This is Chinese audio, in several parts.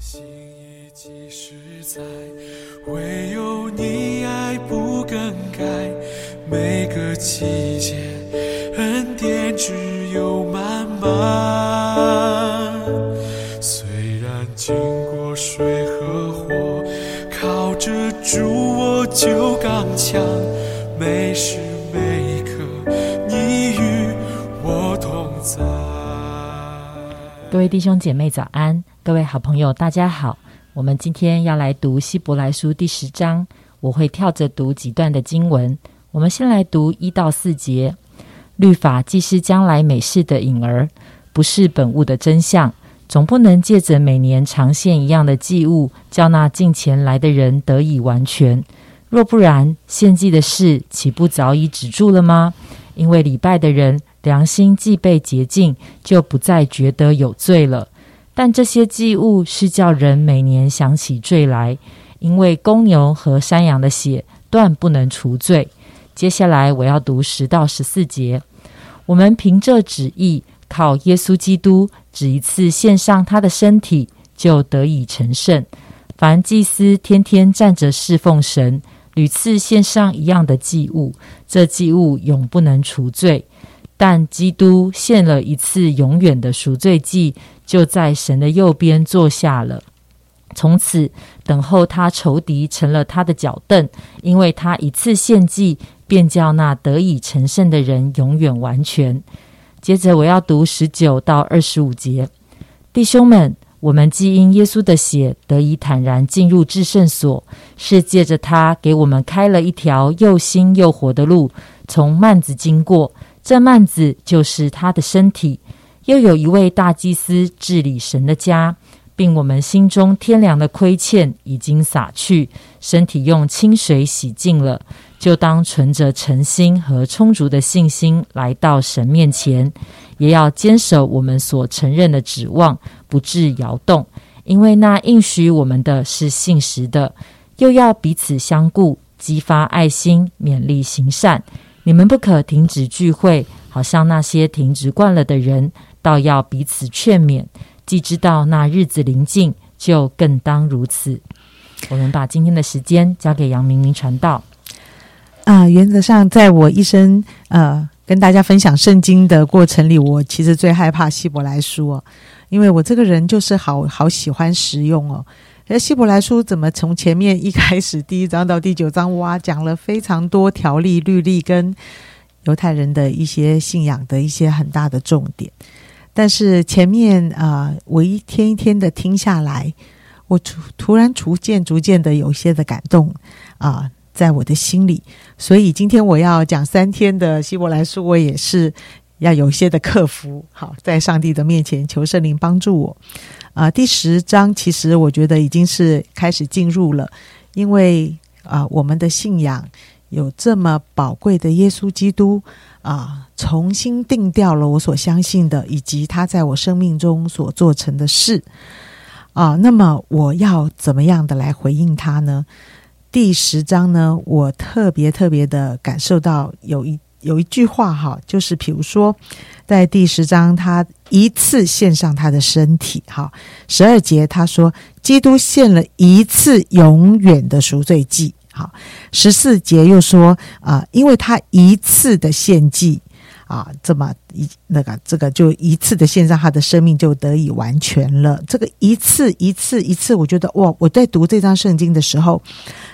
心已几十载，唯有你爱不更改。每个季节，恩典只有满满。虽然经过水和火，靠着主我就刚强。每时每刻，你与我同在。各位弟兄姐妹早安，各位好朋友大家好。我们今天要来读希伯来书第十章，我会跳着读几段的经文。我们先来读一到四节。律法既是将来美事的影儿，不是本物的真相，总不能借着每年长线一样的祭物，叫那近前来的人得以完全。若不然，献祭的事岂不早已止住了吗？因为礼拜的人良心既被洁净，就不再觉得有罪了。但这些祭物是叫人每年想起罪来，因为公牛和山羊的血断不能除罪。接下来我要读十到十四节。我们凭这旨意，靠耶稣基督，只一次献上他的身体，就得以成圣。凡祭司天天站着侍奉神，屡次献上一样的祭物，这祭物永不能除罪。但基督献了一次永远的赎罪祭，就在神的右边坐下了。从此等候他仇敌成了他的脚凳，因为他一次献祭。便叫那得以成圣的人永远完全。接着我要读十九到二十五节，弟兄们，我们既因耶稣的血得以坦然进入至圣所，是借着他给我们开了一条又新又活的路，从幔子经过。这幔子就是他的身体。又有一位大祭司治理神的家，并我们心中天良的亏欠已经洒去，身体用清水洗净了。就当存着诚心和充足的信心来到神面前，也要坚守我们所承认的指望，不致摇动。因为那应许我们的是信实的。又要彼此相顾，激发爱心，勉励行善。你们不可停止聚会，好像那些停止惯了的人，倒要彼此劝勉。既知道那日子临近，就更当如此。我们把今天的时间交给杨明明传道。啊，原则上，在我一生呃跟大家分享圣经的过程里，我其实最害怕希伯来书哦，因为我这个人就是好好喜欢实用哦。而希伯来书怎么从前面一开始第一章到第九章，哇，讲了非常多条例律例跟犹太人的一些信仰的一些很大的重点，但是前面啊，我一天一天的听下来，我突突然逐渐逐渐的有一些的感动啊。在我的心里，所以今天我要讲三天的希伯来书，我也是要有一些的克服。好，在上帝的面前求圣灵帮助我。啊，第十章其实我觉得已经是开始进入了，因为啊，我们的信仰有这么宝贵的耶稣基督啊，重新定掉了我所相信的，以及他在我生命中所做成的事啊。那么我要怎么样的来回应他呢？第十章呢，我特别特别的感受到有一有一句话哈，就是比如说，在第十章他一次献上他的身体哈，十二节他说基督献了一次永远的赎罪祭好，十四节又说啊，因为他一次的献祭。啊，这么一那个这个就一次的献上，他的生命就得以完全了。这个一次一次一次，我觉得哇！我在读这张圣经的时候，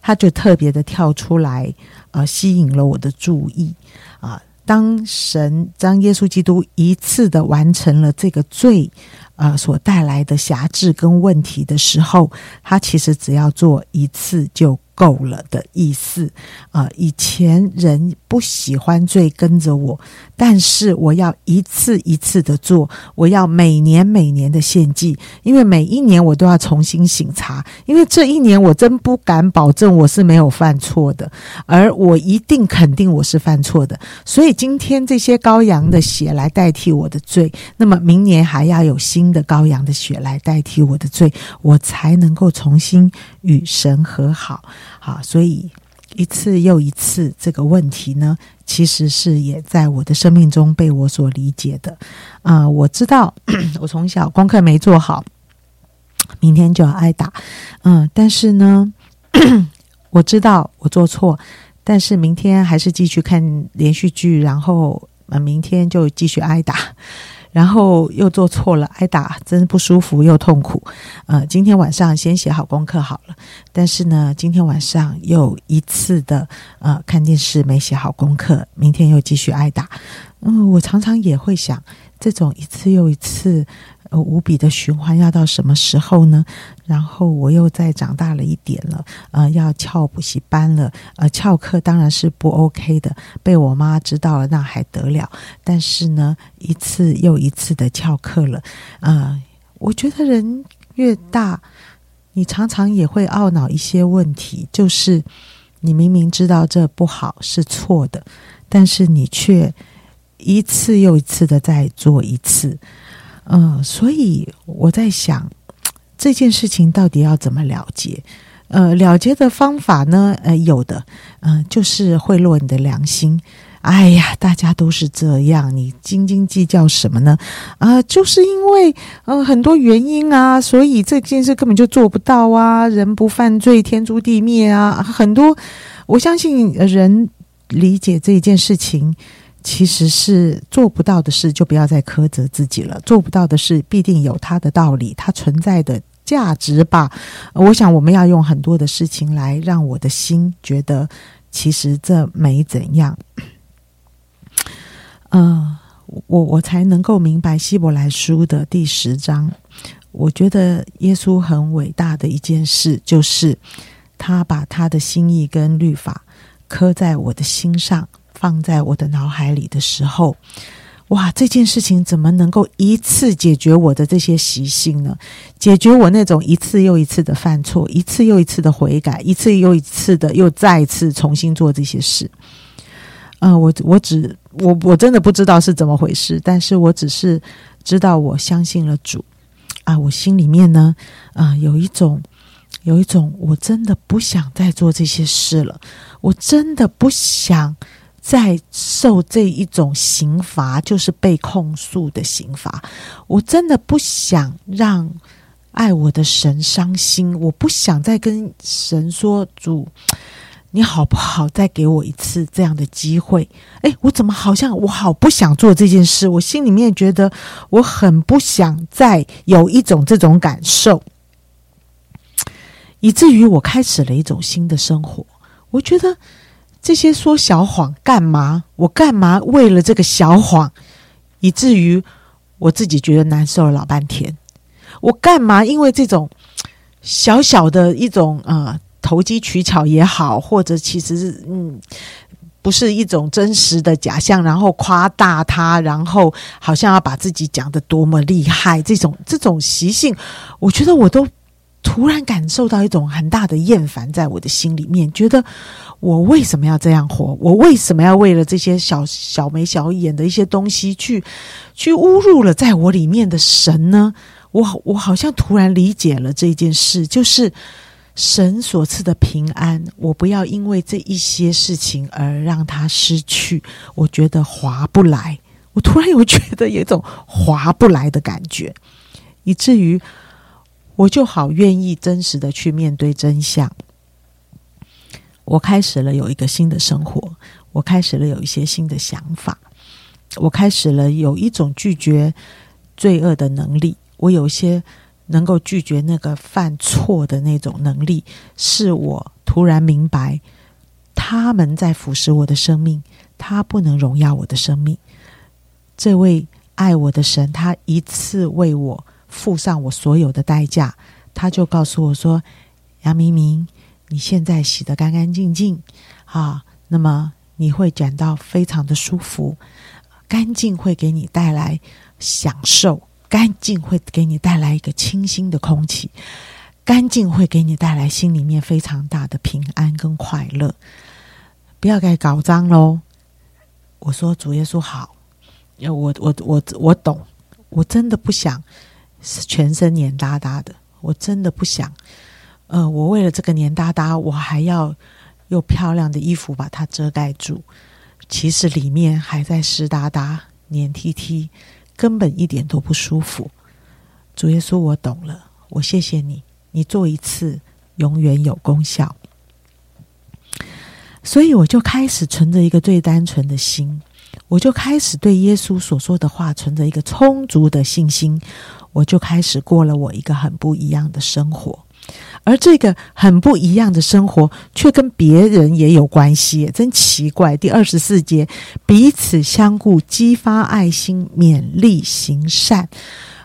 他就特别的跳出来，呃，吸引了我的注意啊。当神当耶稣基督一次的完成了这个罪，呃，所带来的辖制跟问题的时候，他其实只要做一次就。够了的意思啊！以前人不喜欢罪跟着我，但是我要一次一次的做，我要每年每年的献祭，因为每一年我都要重新醒察，因为这一年我真不敢保证我是没有犯错的，而我一定肯定我是犯错的。所以今天这些羔羊的血来代替我的罪，那么明年还要有新的羔羊的血来代替我的罪，我才能够重新与神和好。好，所以一次又一次这个问题呢，其实是也在我的生命中被我所理解的。啊，我知道 我从小功课没做好，明天就要挨打。嗯，但是呢，我知道我做错，但是明天还是继续看连续剧，然后，明天就继续挨打。然后又做错了，挨打真不舒服又痛苦。呃，今天晚上先写好功课好了，但是呢，今天晚上又一次的呃看电视没写好功课，明天又继续挨打。嗯，我常常也会想，这种一次又一次。呃，无比的循环要到什么时候呢？然后我又再长大了一点了，呃，要翘补习班了，呃，翘课当然是不 OK 的，被我妈知道了那还得了。但是呢，一次又一次的翘课了，啊，我觉得人越大，你常常也会懊恼一些问题，就是你明明知道这不好是错的，但是你却一次又一次的在做一次。嗯，所以我在想 这件事情到底要怎么了结？呃，了结的方法呢？呃，有的，嗯，就是贿赂你的良心。哎呀，大家都是这样，你斤斤计较什么呢？啊，就是因为呃很多原因啊，所以这件事根本就做不到啊。人不犯罪，天诛地灭啊。很多，我相信人理解这件事情。其实是做不到的事，就不要再苛责自己了。做不到的事，必定有它的道理，它存在的价值吧。我想，我们要用很多的事情来让我的心觉得，其实这没怎样。嗯，我我才能够明白希伯来书的第十章。我觉得耶稣很伟大的一件事，就是他把他的心意跟律法刻在我的心上。放在我的脑海里的时候，哇，这件事情怎么能够一次解决我的这些习性呢？解决我那种一次又一次的犯错，一次又一次的悔改，一次又一次的又再次重新做这些事。嗯，我我只我我真的不知道是怎么回事，但是我只是知道我相信了主啊，我心里面呢啊有一种有一种我真的不想再做这些事了，我真的不想。在受这一种刑罚，就是被控诉的刑罚。我真的不想让爱我的神伤心，我不想再跟神说：“主，你好不好？再给我一次这样的机会？”哎，我怎么好像我好不想做这件事？我心里面觉得我很不想再有一种这种感受，以至于我开始了一种新的生活。我觉得。这些说小谎干嘛？我干嘛为了这个小谎，以至于我自己觉得难受了老半天？我干嘛因为这种小小的一种呃投机取巧也好，或者其实是嗯不是一种真实的假象，然后夸大它，然后好像要把自己讲的多么厉害？这种这种习性，我觉得我都。突然感受到一种很大的厌烦，在我的心里面，觉得我为什么要这样活？我为什么要为了这些小小眉小眼的一些东西，去去侮辱了在我里面的神呢？我我好像突然理解了这件事，就是神所赐的平安，我不要因为这一些事情而让它失去。我觉得划不来，我突然有觉得有一种划不来的感觉，以至于。我就好愿意真实的去面对真相。我开始了有一个新的生活，我开始了有一些新的想法，我开始了有一种拒绝罪恶的能力。我有一些能够拒绝那个犯错的那种能力，是我突然明白，他们在腐蚀我的生命，他不能荣耀我的生命。这位爱我的神，他一次为我。付上我所有的代价，他就告诉我说：“杨明明，你现在洗得干干净净啊，那么你会感到非常的舒服，干净会给你带来享受，干净会给你带来一个清新的空气，干净会给你带来心里面非常大的平安跟快乐。不要再搞脏喽。”我说：“主耶稣好，我我我我懂，我真的不想。”全身黏哒哒的，我真的不想。呃，我为了这个黏哒哒，我还要用漂亮的衣服把它遮盖住。其实里面还在湿哒哒、黏踢踢，根本一点都不舒服。主耶稣，我懂了，我谢谢你，你做一次永远有功效。所以我就开始存着一个最单纯的心，我就开始对耶稣所说的话存着一个充足的信心，我就开始过了我一个很不一样的生活。而这个很不一样的生活，却跟别人也有关系，真奇怪。第二十四节，彼此相顾，激发爱心，勉励行善。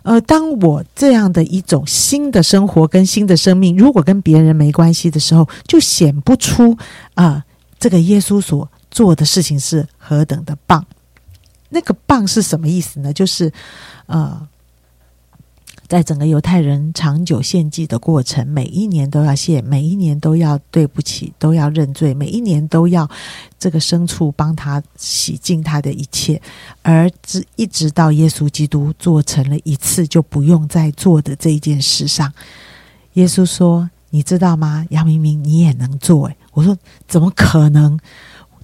呃，当我这样的一种新的生活跟新的生命，如果跟别人没关系的时候，就显不出啊。这个耶稣所做的事情是何等的棒！那个棒是什么意思呢？就是呃，在整个犹太人长久献祭的过程，每一年都要献，每一年都要对不起，都要认罪，每一年都要这个牲畜帮他洗净他的一切，而直一直到耶稣基督做成了一次就不用再做的这一件事上，耶稣说：“你知道吗？杨明明，你也能做。”诶，我说：“怎么可能？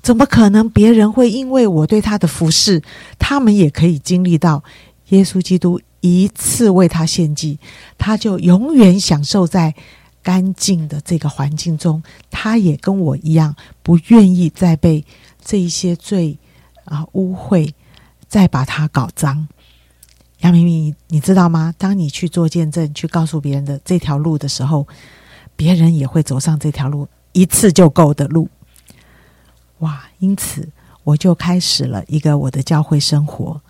怎么可能？别人会因为我对他的服侍，他们也可以经历到耶稣基督一次为他献祭，他就永远享受在干净的这个环境中。他也跟我一样，不愿意再被这一些罪啊污秽，再把它搞脏。杨明明，你知道吗？当你去做见证，去告诉别人的这条路的时候，别人也会走上这条路。”一次就够的路，哇！因此，我就开始了一个我的教会生活，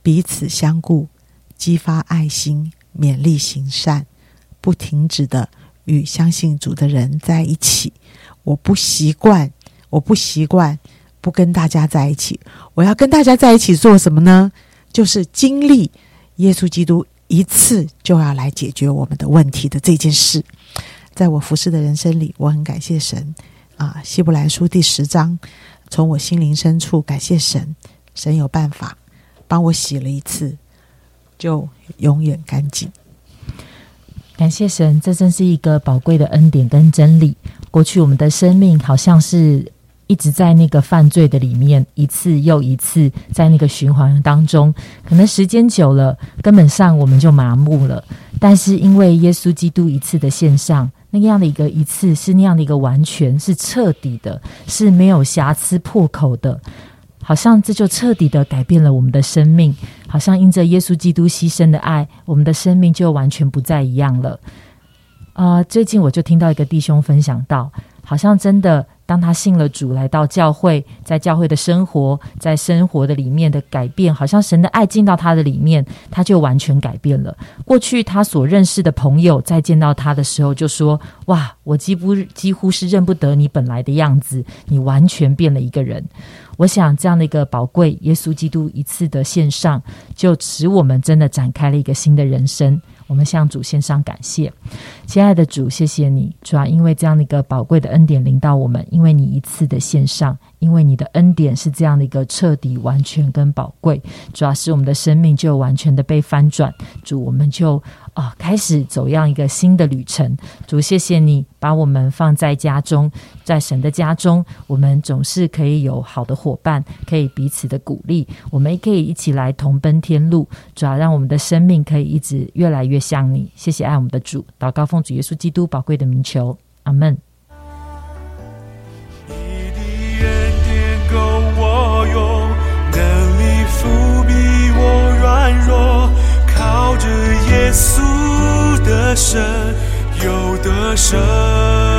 彼此相顾，激发爱心，勉励行善，不停止的与相信主的人在一起。我不习惯，我不习惯不跟大家在一起。我要跟大家在一起做什么呢？就是经历耶稣基督一次就要来解决我们的问题的这件事。在我服侍的人生里，我很感谢神啊！希伯来书第十章，从我心灵深处感谢神，神有办法帮我洗了一次，就永远干净。感谢神，这真是一个宝贵的恩典跟真理。过去我们的生命好像是一直在那个犯罪的里面，一次又一次在那个循环当中，可能时间久了，根本上我们就麻木了。但是因为耶稣基督一次的献上。那样的一个一次是那样的一个完全是彻底的，是没有瑕疵破口的，好像这就彻底的改变了我们的生命，好像因着耶稣基督牺牲的爱，我们的生命就完全不再一样了。啊，最近我就听到一个弟兄分享到，好像真的。当他信了主，来到教会，在教会的生活，在生活的里面的改变，好像神的爱进到他的里面，他就完全改变了。过去他所认识的朋友，在见到他的时候，就说：“哇，我几乎几乎是认不得你本来的样子，你完全变了一个人。”我想这样的一个宝贵，耶稣基督一次的献上，就使我们真的展开了一个新的人生。我们向主献上感谢，亲爱的主，谢谢你，主要因为这样的一个宝贵的恩典临到我们，因为你一次的献上，因为你的恩典是这样的一个彻底、完全跟宝贵，主要是我们的生命就完全的被翻转，主，我们就。啊，开始走样一个新的旅程。主，谢谢你把我们放在家中，在神的家中，我们总是可以有好的伙伴，可以彼此的鼓励，我们也可以一起来同奔天路。主要让我们的生命可以一直越来越像你。谢谢爱我们的主，祷告奉主耶稣基督宝贵的名求，阿门。有的神。